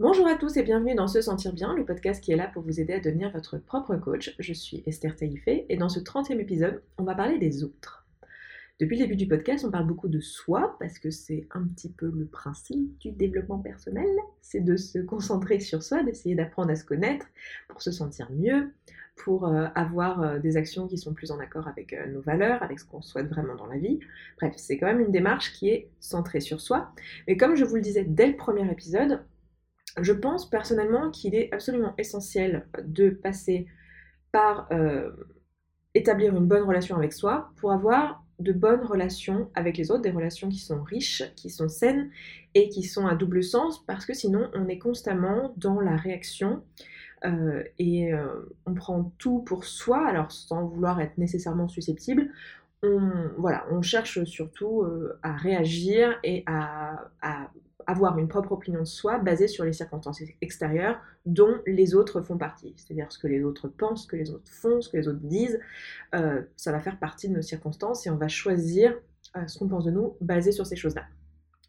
Bonjour à tous et bienvenue dans Se Sentir Bien, le podcast qui est là pour vous aider à devenir votre propre coach. Je suis Esther Taïfé et dans ce 30e épisode, on va parler des autres. Depuis le début du podcast, on parle beaucoup de soi parce que c'est un petit peu le principe du développement personnel, c'est de se concentrer sur soi, d'essayer d'apprendre à se connaître pour se sentir mieux, pour euh, avoir euh, des actions qui sont plus en accord avec euh, nos valeurs, avec ce qu'on souhaite vraiment dans la vie. Bref, c'est quand même une démarche qui est centrée sur soi. Mais comme je vous le disais dès le premier épisode, je pense personnellement qu'il est absolument essentiel de passer par euh, établir une bonne relation avec soi pour avoir de bonnes relations avec les autres, des relations qui sont riches, qui sont saines et qui sont à double sens parce que sinon on est constamment dans la réaction euh, et euh, on prend tout pour soi, alors sans vouloir être nécessairement susceptible. On, voilà, on cherche surtout à réagir et à avoir une propre opinion de soi basée sur les circonstances extérieures dont les autres font partie. C'est-à-dire ce que les autres pensent, ce que les autres font, ce que les autres disent. Euh, ça va faire partie de nos circonstances et on va choisir euh, ce qu'on pense de nous basé sur ces choses-là.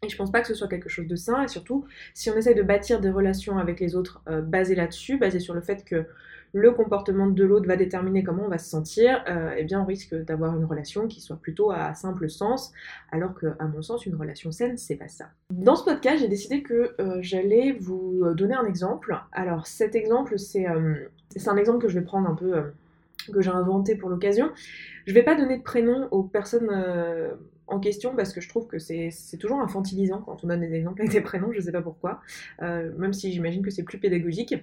Et je pense pas que ce soit quelque chose de sain, et surtout, si on essaye de bâtir des relations avec les autres euh, basées là-dessus, basées sur le fait que le comportement de l'autre va déterminer comment on va se sentir, euh, eh bien on risque d'avoir une relation qui soit plutôt à simple sens, alors que à mon sens une relation saine c'est pas ça. Dans ce podcast j'ai décidé que euh, j'allais vous donner un exemple. Alors cet exemple c'est euh, un exemple que je vais prendre un peu que j'ai inventé pour l'occasion. Je vais pas donner de prénom aux personnes question parce que je trouve que c'est toujours infantilisant quand on donne des exemples avec des prénoms, je sais pas pourquoi, euh, même si j'imagine que c'est plus pédagogique.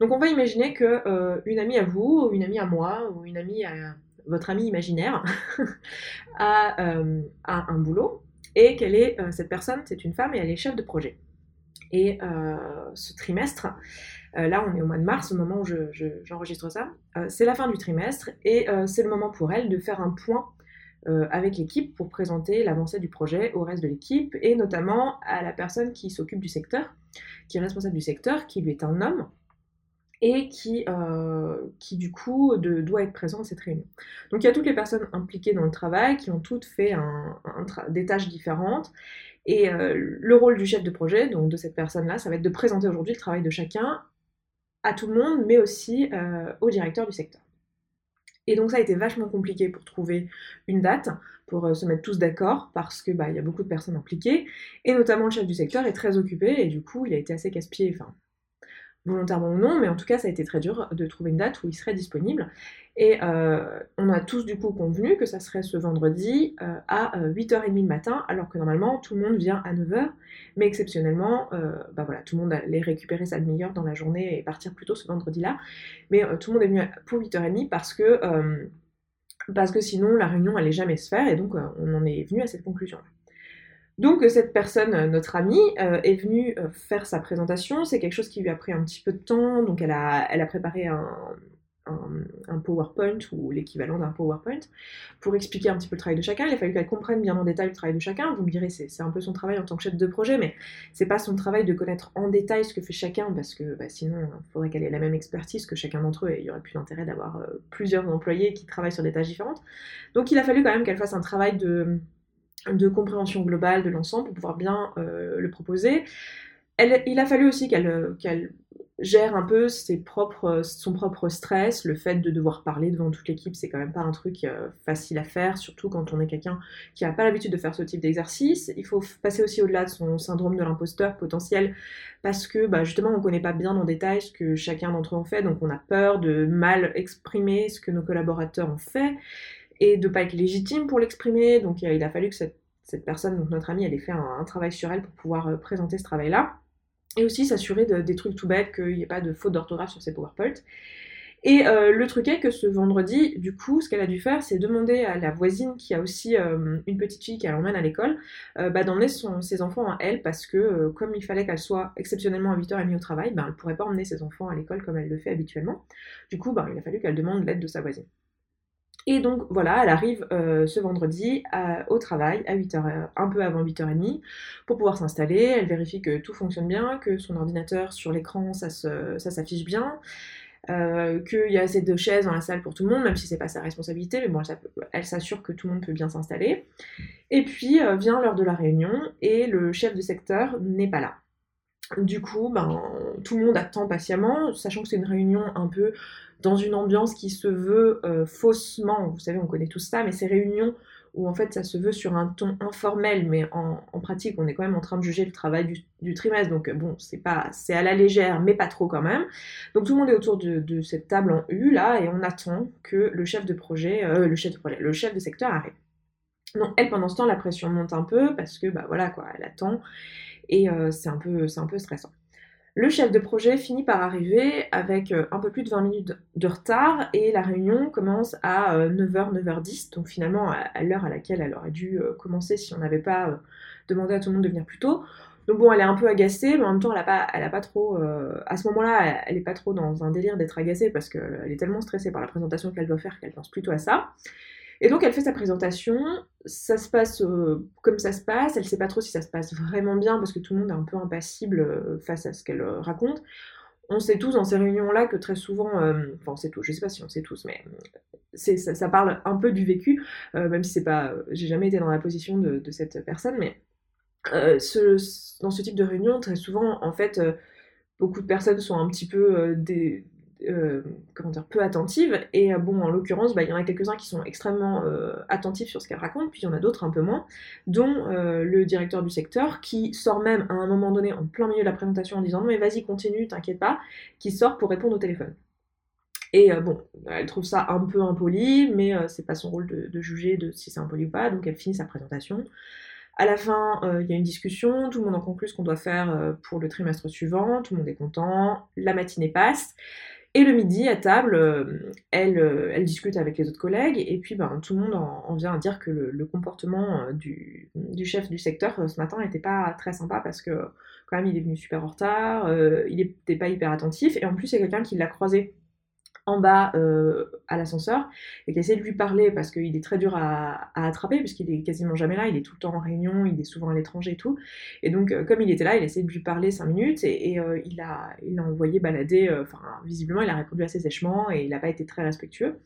Donc on va imaginer que euh, amie à vous, ou une amie à moi, ou une amie à votre ami imaginaire euh, a, un boulot et qu'elle est cette personne, c'est une femme et elle est chef de projet. Et ce trimestre, là on est au mois de mars, au moment où j'enregistre ça, c'est la fin du trimestre et c'est le moment pour elle de faire un point euh, avec l'équipe pour présenter l'avancée du projet au reste de l'équipe et notamment à la personne qui s'occupe du secteur, qui est responsable du secteur, qui lui est un homme et qui, euh, qui du coup doit être présent à cette réunion. Donc il y a toutes les personnes impliquées dans le travail qui ont toutes fait des tâches différentes et euh, le rôle du chef de projet, donc de cette personne-là, ça va être de présenter aujourd'hui le travail de chacun à tout le monde, mais aussi au directeur du secteur. Et donc ça a été vachement compliqué pour trouver une date, pour euh, se mettre tous d'accord, parce que bah y a beaucoup de personnes impliquées, et notamment le chef du secteur est très occupé, et du coup il a été assez casse-pied, enfin volontairement ou non, mais en tout cas ça a été très dur de trouver une date où il serait disponible. Et euh, on a tous du coup convenu que ça serait ce vendredi euh, à 8h30 le matin, alors que normalement tout le monde vient à 9h, mais exceptionnellement, euh, bah voilà, tout le monde allait récupérer sa demi-heure dans la journée et partir plutôt ce vendredi-là. Mais tout le monde est venu pour 8h30 parce que, parce que sinon la réunion allait jamais se faire, et donc on en est venu à cette conclusion-là. Donc cette personne, euh, notre amie, euh, est venue euh, faire sa présentation. C'est quelque chose qui lui a pris un petit peu de temps. Donc elle a, préparé un, un, PowerPoint ou l'équivalent d'un PowerPoint pour expliquer un petit peu le travail de chacun. Il a fallu qu'elle comprenne bien en détail le travail de chacun. Vous me direz, c'est un peu son travail en tant que chef de projet, mais c'est pas son travail de connaître en détail ce que fait chacun parce que bah, sinon il faudrait qu'elle ait la même expertise que chacun d'entre eux et il y aurait plus d'intérêt d'avoir plusieurs employés qui travaillent sur des tâches différentes. Donc il a fallu quand même qu'elle fasse un travail de de compréhension globale de l'ensemble pour pouvoir bien euh, le proposer. il a fallu aussi qu'elle gère un peu son propre stress, le fait de devoir parler devant toute l'équipe, c'est quand même pas un truc euh, facile à faire, surtout quand on est quelqu'un qui n'a pas l'habitude de faire ce type d'exercice. Il faut passer aussi au-delà de son syndrome de l'imposteur potentiel, parce que bah, justement on connaît pas bien en détail ce que chacun d'entre eux en fait, donc on a peur de mal exprimer ce que nos collaborateurs ont fait et de pas être légitime pour l'exprimer. Donc il a fallu que cette, personne, donc notre amie, elle ait fait un, travail sur elle pour pouvoir euh, présenter ce travail-là. Et aussi s'assurer de, des trucs tout bêtes, qu'il n'y ait pas de faute d'orthographe sur ses PowerPoint. Et euh, le truc est que ce vendredi, du coup, ce qu'elle a dû faire, c'est demander à la voisine qui a aussi euh, une petite fille qu'elle emmène à l'école, bah, d'emmener ses enfants à elle parce que comme il fallait qu'elle soit exceptionnellement à 8h30 au travail, bah, elle ne pourrait pas emmener ses enfants à l'école comme elle le fait habituellement. Du coup, bah, il a fallu qu'elle demande l'aide de sa voisine. Et donc voilà, elle arrive euh, ce vendredi au travail à 8h, euh, un peu avant 8h30 pour pouvoir s'installer. Elle vérifie que tout fonctionne bien, que son ordinateur sur l'écran ça, s'affiche bien, euh, qu'il y a assez de chaises dans la salle pour tout le monde, même si c'est pas sa responsabilité, mais bon, elle s'assure que tout le monde peut bien s'installer. Et puis vient l'heure de la réunion et le chef de secteur n'est pas là. Du coup, ben, tout le monde attend patiemment, sachant que c'est une réunion un peu dans une ambiance qui se veut euh, faussement, vous savez, on connaît tout ça, mais ces réunions où en fait ça se veut sur un ton informel, mais en, pratique on est quand même en train de juger le travail du, trimestre, donc bon, c'est pas, c'est à la légère, mais pas trop quand même. Donc tout le monde est autour de, cette table en U là, et on attend que le chef de projet, euh, le chef de projet, le chef de secteur arrive. Donc elle pendant ce temps la pression monte un peu parce que bah voilà quoi, elle attend et euh, c'est un c'est un peu stressant. Le chef de projet finit par arriver avec euh, un peu plus de 20 minutes de retard et la réunion commence à 9h, euh, 9h10, donc finalement à l'heure à laquelle elle aurait dû euh, commencer si on n'avait pas demandé à tout le monde de venir plus tôt. Donc bon, elle est un peu agacée, mais en même temps, elle a pas, elle a pas trop, à ce moment-là, elle, n'est est pas trop dans un délire d'être agacée parce qu'elle est tellement stressée par la présentation qu'elle doit faire qu'elle pense plutôt à ça. Et donc elle fait sa présentation, ça se passe euh, comme ça se passe, elle sait pas trop si ça se passe vraiment bien parce que tout le monde est un peu impassible euh, face à ce qu'elle euh, raconte. On sait tous dans ces réunions-là que très souvent, enfin on sait tous, je sais pas si on sait tous, mais ça, parle un peu du vécu, même si c'est pas, j'ai jamais été dans la position de, cette personne, mais dans ce type de réunion, très souvent, en fait, beaucoup de personnes sont un petit peu des, euh, comment dire, peu attentive. Et euh, bon, en l'occurrence, bah, il y en a quelques-uns qui sont extrêmement euh, attentifs sur ce qu'elle raconte, puis il y en a d'autres un peu moins, dont le directeur du secteur, qui sort même à un moment donné, en plein milieu de la présentation, en disant non mais vas-y, continue, t'inquiète pas, qui sort pour répondre au téléphone. Et bon, elle trouve ça un peu impoli, mais c'est pas son rôle de, de, juger de si c'est impoli ou pas, donc elle finit sa présentation. À la fin, il y a une discussion, tout le monde en conclut ce qu'on doit faire pour le trimestre suivant, tout le monde est content, la matinée passe. Et le midi, à table, euh, elle, euh, elle, discute avec les autres collègues, et puis ben, tout le monde en, vient à dire que le, comportement euh, du, chef du secteur ce matin n'était pas très sympa parce que quand même il est venu super en retard, il n'était pas hyper attentif, et en plus a quelqu'un qui l'a croisé en bas euh, à l'ascenseur et qui essaie de lui parler parce qu'il est très dur à, attraper puisqu'il est quasiment jamais là, il est tout le temps en réunion, il est souvent à l'étranger et tout. Et donc euh, comme il était là, il essaie de lui parler 5 minutes et, euh, il l'a il a envoyé balader, enfin visiblement il a répondu assez sèchement et il n'a pas été très respectueux.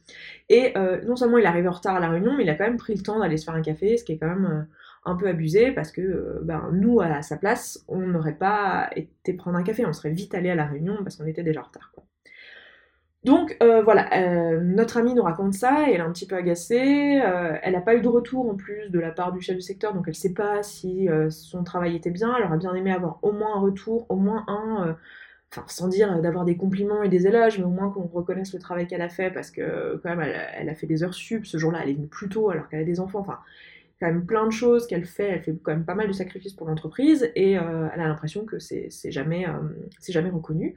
Et non seulement il est arrivé en retard à la réunion, mais il a quand même pris le temps d'aller se faire un café, ce qui est quand même un peu abusé parce que ben, nous à sa place on n'aurait pas été prendre un café, on serait vite allé à la réunion parce qu'on était déjà en retard. Quoi. Donc euh, voilà, euh, notre amie nous raconte ça elle est un petit peu agacée. Euh, elle n'a pas eu de retour en plus de la part du chef du secteur, donc elle ne sait pas si son travail était bien. Elle aurait bien aimé avoir au moins un retour, au moins un, enfin sans dire d'avoir des compliments et des éloges, mais au moins qu'on reconnaisse le travail qu'elle a fait parce que quand même elle, a fait des heures sup. Ce jour-là, elle est venue plus tôt alors qu'elle a des enfants. Enfin, quand même plein de choses qu'elle fait. Elle fait quand même pas mal de sacrifices pour l'entreprise et elle a l'impression que c'est jamais reconnu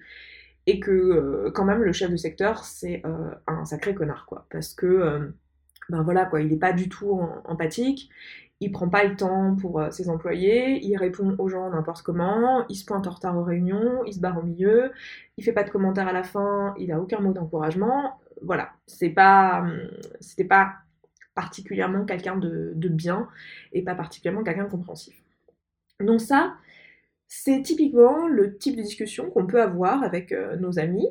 et que euh, quand même le chef de secteur c'est euh, un sacré connard quoi parce que euh, ben voilà quoi il est pas du tout empathique il prend pas le temps pour ses employés, il répond aux gens n'importe comment, il se pointe en retard aux réunions, il se barre au milieu, il fait pas de commentaires à la fin, il a aucun mot d'encouragement. Voilà, c'est pas, c'était pas particulièrement quelqu'un de, de, bien et pas particulièrement quelqu'un de compréhensif. Donc ça, c'est typiquement le type de discussion qu'on peut avoir avec euh, nos amis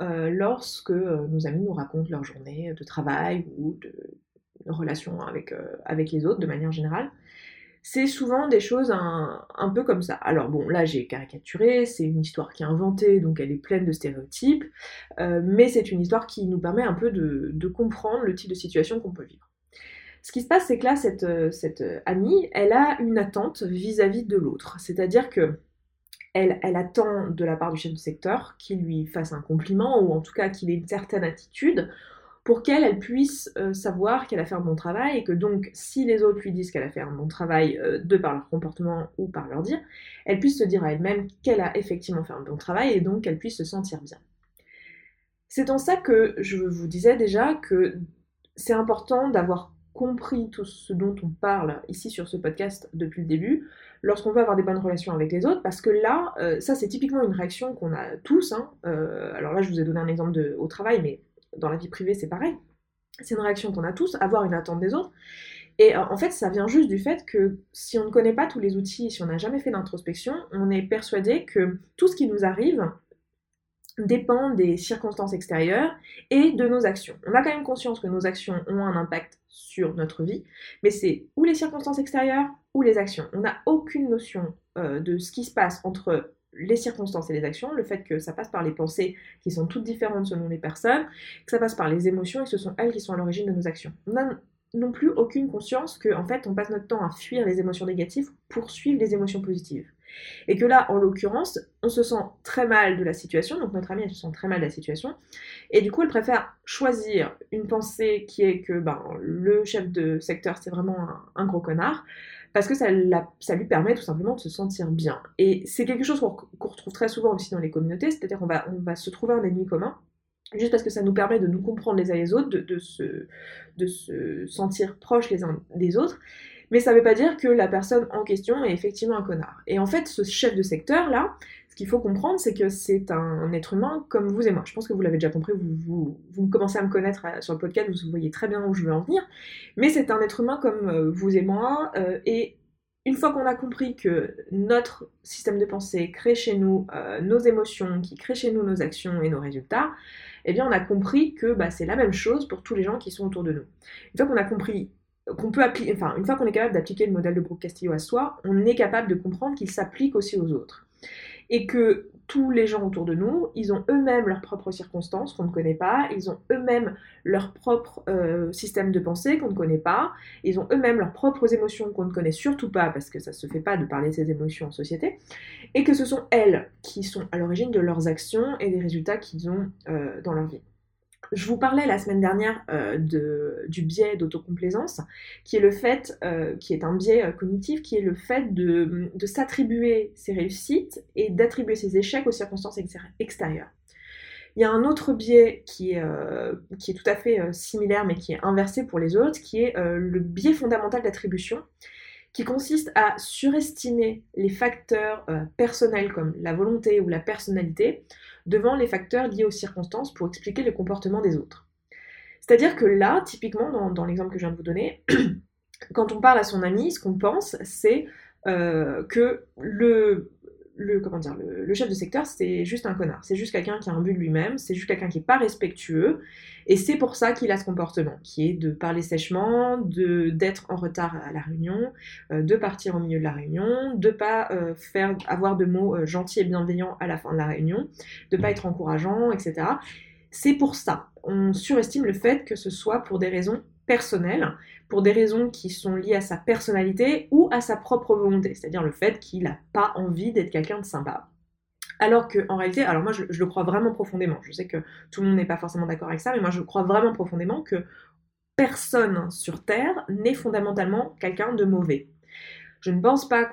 euh, lorsque euh, nos amis nous racontent leur journée de travail ou de, relation avec, avec les autres de manière générale. C'est souvent des choses un, peu comme ça. Alors bon, là j'ai caricaturé, c'est une histoire qui est inventée, donc elle est pleine de stéréotypes, mais c'est une histoire qui nous permet un peu de, comprendre le type de situation qu'on peut vivre. Ce qui se passe, c'est que là, cette, euh, euh, amie, elle a une attente vis-à-vis de l'autre. C'est-à-dire que elle, attend de la part du chef de secteur qu'il lui fasse un compliment, ou en tout cas qu'il ait une certaine attitude, pour qu'elle elle puisse euh, savoir qu'elle a fait un bon travail, et que donc, si les autres lui disent qu'elle a fait un bon travail de par leur comportement ou par leur dire, elle puisse se dire à elle-même qu'elle a effectivement fait un bon travail, et donc qu'elle puisse se sentir bien. C'est en ça que je vous disais déjà que c'est important d'avoir compris tout ce dont on parle ici sur ce podcast depuis le début, lorsqu'on veut avoir des bonnes relations avec les autres, parce que là, euh, ça c'est typiquement une réaction qu'on a tous. Hein. Euh, alors là, je vous ai donné un exemple au travail, mais dans la vie privée, c'est pareil. C'est une réaction qu'on a tous, avoir une attente des autres. Et euh, en fait, ça vient juste du fait que si on ne connaît pas tous les outils, si on n'a jamais fait d'introspection, on est persuadé que tout ce qui nous arrive, dépend des circonstances extérieures et de nos actions. On a quand même conscience que nos actions ont un impact sur notre vie, mais c'est ou les circonstances extérieures ou les actions. On n'a aucune notion euh, de ce qui se passe entre les circonstances et les actions, le fait que ça passe par les pensées qui sont toutes différentes selon les personnes, que ça passe par les émotions et que ce sont elles qui sont à l'origine de nos actions. On n'a non plus aucune conscience que en fait on passe notre temps à fuir les émotions négatives pour suivre les émotions positives. Et que là, en l'occurrence, on se sent très mal de la situation, donc notre amie elle se sent très mal de la situation, et du coup elle préfère choisir une pensée qui est que ben, le chef de secteur c'est vraiment un, gros connard, parce que ça, lui permet tout simplement de se sentir bien. Et c'est quelque chose qu'on retrouve très souvent aussi dans les communautés, c'est-à-dire qu'on va, on va se trouver un ennemi commun, juste parce que ça nous permet de nous comprendre les uns les autres, de, se, de se sentir proches les uns des autres, mais ça ne veut pas dire que la personne en question est effectivement un connard. Et en fait, ce chef de secteur-là, ce qu'il faut comprendre, c'est que c'est un être humain comme vous et moi. Je pense que vous l'avez déjà compris, vous, vous, commencez à me connaître euh, sur le podcast, vous voyez très bien où je veux en venir. Mais c'est un être humain comme euh, vous et moi. Euh, et une fois qu'on a compris que notre système de pensée crée chez nous nos émotions, qui crée chez nous nos actions et nos résultats, eh bien on a compris que bah, c'est la même chose pour tous les gens qui sont autour de nous. Une fois qu'on a compris qu'on peut appliquer, enfin, une fois qu'on est capable d'appliquer le modèle de Brooke Castillo à soi, on est capable de comprendre qu'il s'applique aussi aux autres. Et que tous les gens autour de nous, ils ont eux-mêmes leurs propres circonstances qu'on ne connaît pas, ils ont eux-mêmes leur propre euh, système de pensée qu'on ne connaît pas, ils ont eux-mêmes leurs propres émotions qu'on ne connaît surtout pas parce que ça ne se fait pas de parler de ces émotions en société, et que ce sont elles qui sont à l'origine de leurs actions et des résultats qu'ils ont euh, dans leur vie. Je vous parlais la semaine dernière euh, du biais d'autocomplaisance, qui est le fait, euh, qui est un biais euh, cognitif, qui est le fait de, s'attribuer ses réussites et d'attribuer ses échecs aux circonstances extérieures. Il y a un autre biais qui est tout à fait similaire mais qui est inversé pour les autres, qui est le biais fondamental d'attribution, qui consiste à surestimer les facteurs personnels comme la volonté ou la personnalité devant les facteurs liés aux circonstances pour expliquer le comportement des autres. C'est-à-dire que là, typiquement, dans, l'exemple que je viens de vous donner, quand on parle à son ami, ce qu'on pense, c'est euh, que le, chef de secteur, c'est juste un connard. C'est juste quelqu'un qui a un but lui-même, c'est juste quelqu'un qui n'est pas respectueux. Et c'est pour ça qu'il a ce comportement, qui est de parler sèchement, de d'être en retard à la réunion, euh, de partir au milieu de la réunion, de pas euh, faire avoir de mots euh, gentils et bienveillants à la fin de la réunion, de pas être encourageant, etc. C'est pour ça. On surestime le fait que ce soit pour des raisons personnelles pour des raisons qui sont liées à sa personnalité ou à sa propre volonté, c'est-à-dire le fait qu'il n'a pas envie d'être quelqu'un de sympa. Alors que en réalité, alors moi je, le crois vraiment profondément, je sais que tout le monde n'est pas forcément d'accord avec ça, mais moi je crois vraiment profondément que personne sur Terre n'est fondamentalement quelqu'un de mauvais. Je ne pense pas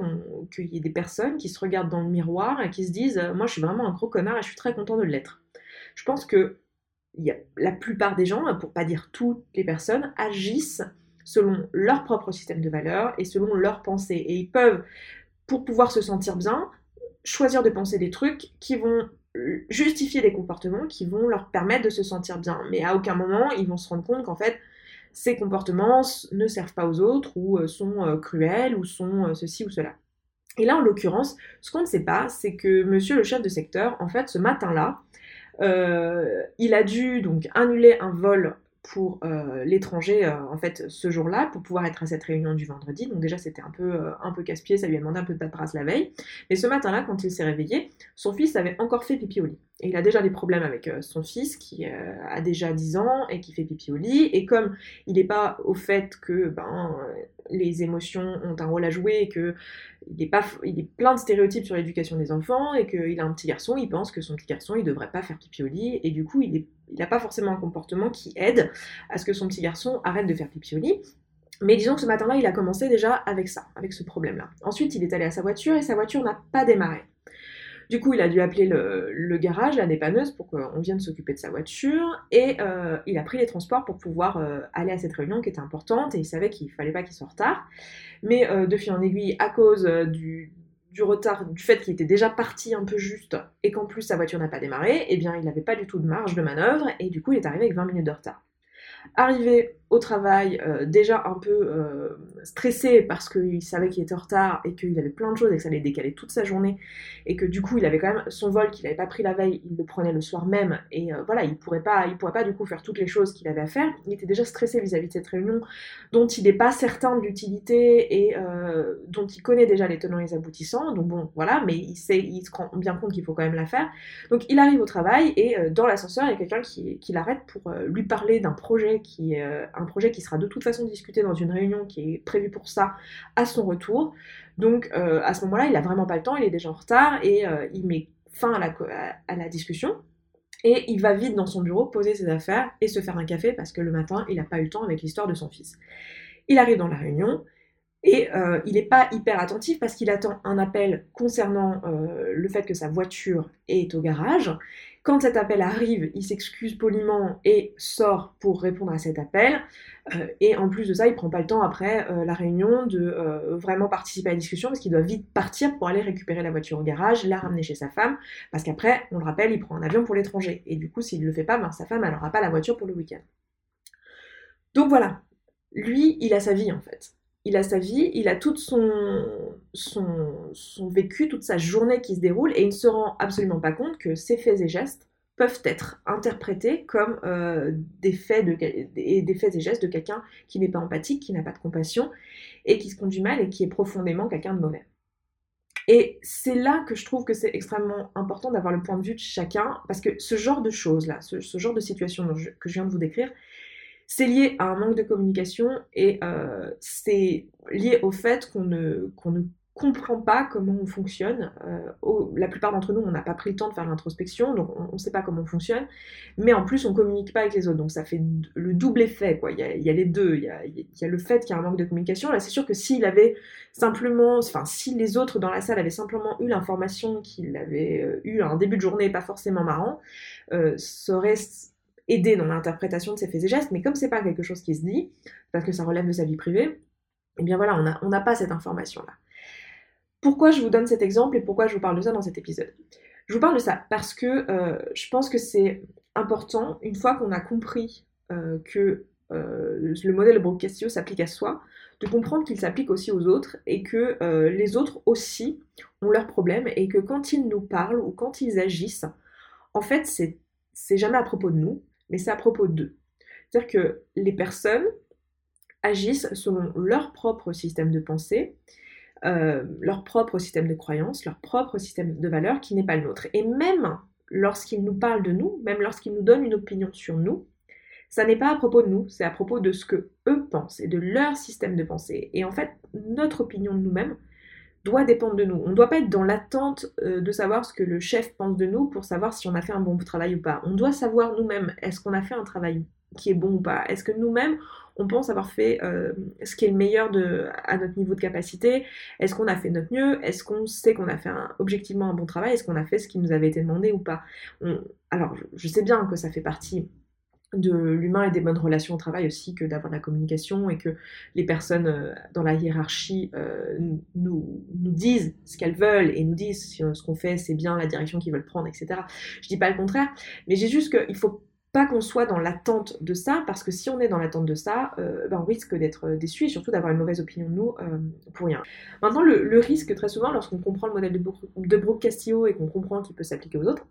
qu'il y ait des personnes qui se regardent dans le miroir et qui se disent Moi je suis vraiment un gros connard et je suis très content de l'être. Je pense que la plupart des gens, pour pas dire toutes les personnes, agissent selon leur propre système de valeurs et selon leurs pensées. Et ils peuvent, pour pouvoir se sentir bien, choisir de penser des trucs qui vont euh, justifier des comportements qui vont leur permettre de se sentir bien. Mais à aucun moment, ils vont se rendre compte qu'en fait, ces comportements ne servent pas aux autres ou euh, sont euh, cruels ou sont ceci ou cela. Et là, en l'occurrence, ce qu'on ne sait pas, c'est que monsieur le chef de secteur, en fait, ce matin-là, il a dû donc annuler un vol pour euh, l'étranger euh, en fait ce jour-là pour pouvoir être à cette réunion du vendredi. Donc déjà c'était un peu euh, un peu casse-pied, ça lui a demandé un peu de paperasse la veille. Mais ce matin-là, quand il s'est réveillé, son fils avait encore fait pipi au lit. Il a déjà des problèmes avec son fils qui a déjà 10 ans et qui fait pipi au lit. Et comme il n'est pas au fait que ben les émotions ont un rôle à jouer et que il est, pas, plein de stéréotypes sur l'éducation des enfants et qu'il a un petit garçon, il pense que son petit garçon, il devrait pas faire pipi au lit et du coup, il n'a pas forcément un comportement qui aide à ce que son petit garçon arrête de faire pipi au lit. Mais disons que ce matin-là, il a commencé déjà avec ça, avec ce problème-là. Ensuite, il est allé à sa voiture et sa voiture n'a pas démarré. Du coup, il a dû appeler le, garage, la dépanneuse, pour qu'on vienne s'occuper de sa voiture. Et euh, il a pris les transports pour pouvoir euh, aller à cette réunion qui était importante. Et il savait qu'il fallait pas qu'il soit en retard. Mais euh, de fil en aiguille, à cause du, retard, du fait qu'il était déjà parti un peu juste et qu'en plus sa voiture n'a pas démarré, eh bien il n'avait pas du tout de marge de manœuvre et du coup il est arrivé avec 20 minutes de retard. Arrivé au travail, euh, déjà un peu euh, stressé parce qu'il savait qu'il était en retard et qu'il avait plein de choses et que ça allait décaler toute sa journée et que du coup il avait quand même son vol qu'il n'avait pas pris la veille, il le prenait le soir même et voilà, il pourrait pas, il pourrait pas du coup faire toutes les choses qu'il avait à faire. Il était déjà stressé vis-à-vis de cette réunion dont il n'est pas certain de l'utilité et dont il connaît déjà les tenants et les aboutissants. Donc bon, voilà, mais il sait, il se rend bien compte qu'il faut quand même la faire. Donc il arrive au travail et dans l'ascenseur il y a quelqu'un qui, qui l'arrête pour lui parler d'un projet qui est un projet qui sera de toute façon discuté dans une réunion qui est prévue pour ça à son retour. Donc euh, à ce moment-là, il n'a vraiment pas le temps, il est déjà en retard et euh, il met fin à la, à la, discussion. Et il va vite dans son bureau poser ses affaires et se faire un café parce que le matin, il n'a pas eu le temps avec l'histoire de son fils. Il arrive dans la réunion, et euh, il n'est pas hyper attentif parce qu'il attend un appel concernant le fait que sa voiture est au garage. Quand cet appel arrive, il s'excuse poliment et sort pour répondre à cet appel. Euh, et en plus de ça, il prend pas le temps après euh, la réunion de euh, vraiment participer à la discussion parce qu'il doit vite partir pour aller récupérer la voiture au garage, la ramener chez sa femme, parce qu'après, on le rappelle, il prend un avion pour l'étranger. Et du coup, s'il ne le fait pas, ben, sa femme, n'aura pas la voiture pour le week-end. Donc voilà, lui, il a sa vie en fait il a sa vie, il a tout son, vécu, toute sa journée qui se déroule, et il ne se rend absolument pas compte que ses faits et gestes peuvent être interprétés comme euh, des, faits de, des, faits et gestes de quelqu'un qui n'est pas empathique, qui n'a pas de compassion, et qui se conduit mal et qui est profondément quelqu'un de mauvais. Et c'est là que je trouve que c'est extrêmement important d'avoir le point de vue de chacun, parce que ce genre de choses-là, ce, genre de situation que je viens de vous décrire, c'est lié à un manque de communication et euh, c'est lié au fait qu'on ne, qu'on ne comprend pas comment on fonctionne. Euh, la plupart d'entre nous, on n'a pas pris le temps de faire l'introspection, donc on ne sait pas comment on fonctionne. Mais en plus, on communique pas avec les autres, donc ça fait le double effet. Il, y y a les deux. Il y a, y a le fait qu'il y a un manque de communication. Là, c'est sûr que s'il avait simplement, enfin, si les autres dans la salle avaient simplement eu l'information qu'il avait euh, eu un début de journée pas forcément marrant, euh, ça aurait aider dans l'interprétation de ses faits et gestes, mais comme c'est pas quelque chose qui se dit, parce que ça relève de sa vie privée, eh bien voilà, on n'a pas cette information-là. Pourquoi je vous donne cet exemple et pourquoi je vous parle de ça dans cet épisode? Je vous parle de ça parce que euh, je pense que c'est important, une fois qu'on a compris euh, que euh, le modèle Castillo s'applique à soi, de comprendre qu'il s'applique aussi aux autres et que les autres aussi ont leurs problèmes et que quand ils nous parlent ou quand ils agissent, en fait, c'est jamais à propos de nous, mais c'est à propos d'eux. C'est-à-dire que les personnes agissent selon leur propre système de pensée, euh, leur propre système de croyance, leur propre système de valeurs qui n'est pas le nôtre. Et même lorsqu'ils nous parlent de nous, même lorsqu'ils nous donnent une opinion sur nous, ça n'est pas à propos de nous, c'est à propos de ce que eux pensent et de leur système de pensée. Et en fait, notre opinion de nous-mêmes, doit dépendre de nous. On ne doit pas être dans l'attente euh, de savoir ce que le chef pense de nous pour savoir si on a fait un bon travail ou pas. On doit savoir nous-mêmes, est-ce qu'on a fait un travail qui est bon ou pas? Est-ce que nous-mêmes, on pense avoir fait euh, ce qui est le meilleur de, à notre niveau de capacité? Est-ce qu'on a fait notre mieux? Est-ce qu'on sait qu'on a fait objectivement un bon travail? Est-ce qu'on a fait ce qui nous avait été demandé ou pas? Alors, je sais bien que ça fait partie de l'humain et des bonnes relations au travail aussi que d'avoir de la communication et que les personnes euh, dans la hiérarchie euh, nous, disent ce qu'elles veulent et nous disent si ce qu'on fait c'est bien, la direction qu'ils veulent prendre, etc. Je dis pas le contraire, mais j'ai juste qu'il faut pas qu'on soit dans l'attente de ça, parce que si on est dans l'attente de ça, euh, ben on risque d'être déçu et surtout d'avoir une mauvaise opinion de nous pour rien. Maintenant, le, risque très souvent, lorsqu'on comprend le modèle de, de Brooke Castillo et qu'on comprend qu'il peut s'appliquer aux autres,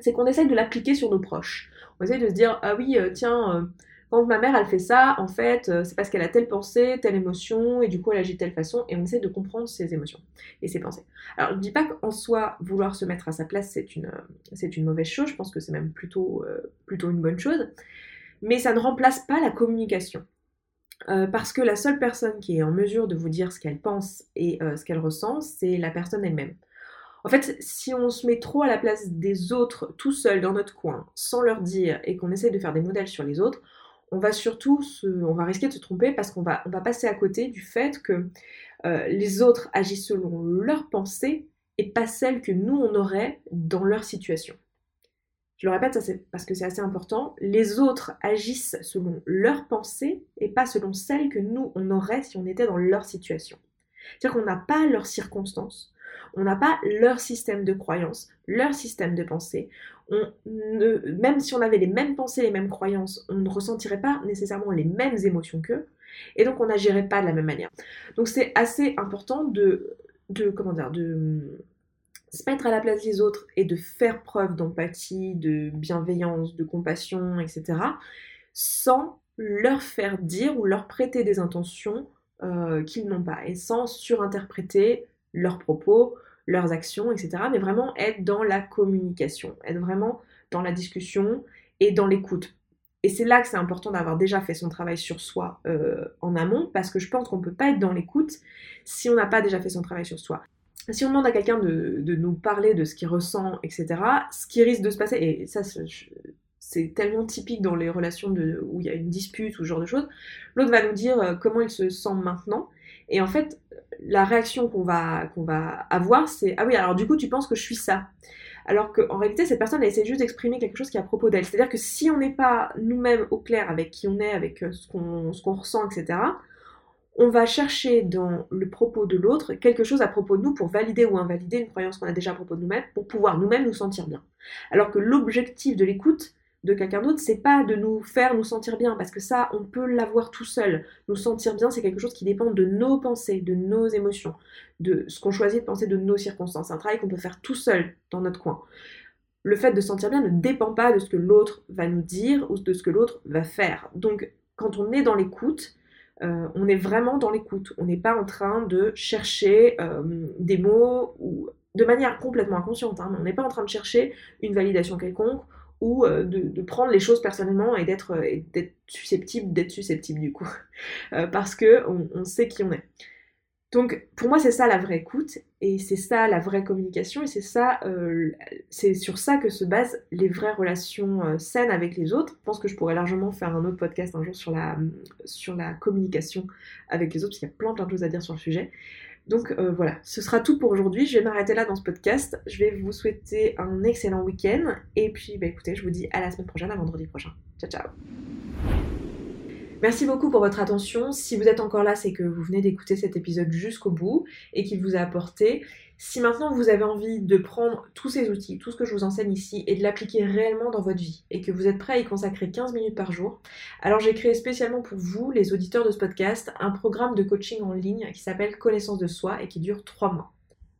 c'est qu'on essaye de l'appliquer sur nos proches. On essaye de se dire, ah oui, euh, tiens, euh, quand ma mère elle fait ça, en fait, euh, c'est parce qu'elle a telle pensée, telle émotion, et du coup elle agit de telle façon, et on essaie de comprendre ses émotions et ses pensées. Alors je ne dis pas qu'en soi, vouloir se mettre à sa place, c'est une, c'est une mauvaise chose, je pense que c'est même plutôt, plutôt une bonne chose, mais ça ne remplace pas la communication. parce que la seule personne qui est en mesure de vous dire ce qu'elle pense et ce qu'elle ressent, c'est la personne elle-même. En fait, si on se met trop à la place des autres tout seul dans notre coin, sans leur dire, et qu'on essaie de faire des modèles sur les autres, on va surtout risquer de se tromper parce qu'on va, on va passer à côté du fait que euh, les autres agissent selon leurs pensées et pas celles que nous on aurait dans leur situation. Je le répète, ça parce que c'est assez important. Les autres agissent selon leurs pensées et pas selon celles que nous on aurait si on était dans leur situation. C'est-à-dire qu'on n'a pas leurs circonstances, On n'a pas leur système de croyance, leur système de pensée. Même si on avait les mêmes pensées, les mêmes croyances, on ne ressentirait pas nécessairement les mêmes émotions qu'eux. Et donc on n'agirait pas de la même manière. Donc c'est assez important de, de, de se mettre à la place des autres et de faire preuve d'empathie, de bienveillance, de compassion, etc. sans leur faire dire ou leur prêter des intentions euh, qu'ils n'ont pas et sans surinterpréter leurs propos, leurs actions, etc. Mais vraiment être dans la communication, être vraiment dans la discussion et dans l'écoute. Et c'est là que c'est important d'avoir déjà fait son travail sur soi euh, en amont, parce que je pense qu'on ne peut pas être dans l'écoute si on n'a pas déjà fait son travail sur soi. Si on demande à quelqu'un de, nous parler de ce qu'il ressent, etc., ce qui risque de se passer, et ça c'est tellement typique dans les relations où il y a une dispute ou ce genre de choses, l'autre va nous dire euh, comment il se sent maintenant, et en fait, la réaction qu'on va, qu'on va avoir, c'est Ah oui, alors du coup, tu penses que je suis ça alors qu'en réalité, cette personne, elle essaie juste d'exprimer quelque chose qui est à propos d'elle. C'est-à-dire que si on n'est pas nous-mêmes au clair avec qui on est, avec euh, ce qu'on ressent, etc., on va chercher dans le propos de l'autre quelque chose à propos de nous pour valider ou invalider une croyance qu'on a déjà à propos de nous-mêmes, pour pouvoir nous-mêmes nous sentir bien. Alors que l'objectif de l'écoute, de quelqu'un d'autre, c'est pas de nous faire nous sentir bien, parce que ça, on peut l'avoir tout seul. Nous sentir bien, c'est quelque chose qui dépend de nos pensées, de nos émotions, de ce qu'on choisit de penser de nos circonstances. C'est un travail qu'on peut faire tout seul dans notre coin. Le fait de sentir bien ne dépend pas de ce que l'autre va nous dire ou de ce que l'autre va faire. Donc, quand on est dans l'écoute, euh, on est vraiment dans l'écoute. On n'est pas en train de chercher euh, des mots ou de manière complètement inconsciente. Hein, on n'est pas en train de chercher une validation quelconque ou euh, de, prendre les choses personnellement et d'être susceptible d'être susceptible du coup. Euh, parce que on, sait qui on est. Donc pour moi c'est ça la vraie écoute et c'est ça la vraie communication et c'est ça euh, c'est sur ça que se basent les vraies relations saines avec les autres. Je pense que je pourrais largement faire un autre podcast un jour sur la sur la communication avec les autres parce qu'il y a plein plein de choses à dire sur le sujet donc euh, voilà, ce sera tout pour aujourd'hui. Je vais m'arrêter là dans ce podcast. Je vais vous souhaiter un excellent week-end. Et puis bah, écoutez, je vous dis à la semaine prochaine, à vendredi prochain. Ciao ciao Merci beaucoup pour votre attention. Si vous êtes encore là, c'est que vous venez d'écouter cet épisode jusqu'au bout et qu'il vous a apporté. Si maintenant vous avez envie de prendre tous ces outils, tout ce que je vous enseigne ici, et de l'appliquer réellement dans votre vie, et que vous êtes prêt à y consacrer 15 minutes par jour, alors j'ai créé spécialement pour vous, les auditeurs de ce podcast, un programme de coaching en ligne qui s'appelle Connaissance de soi et qui dure 3 mois.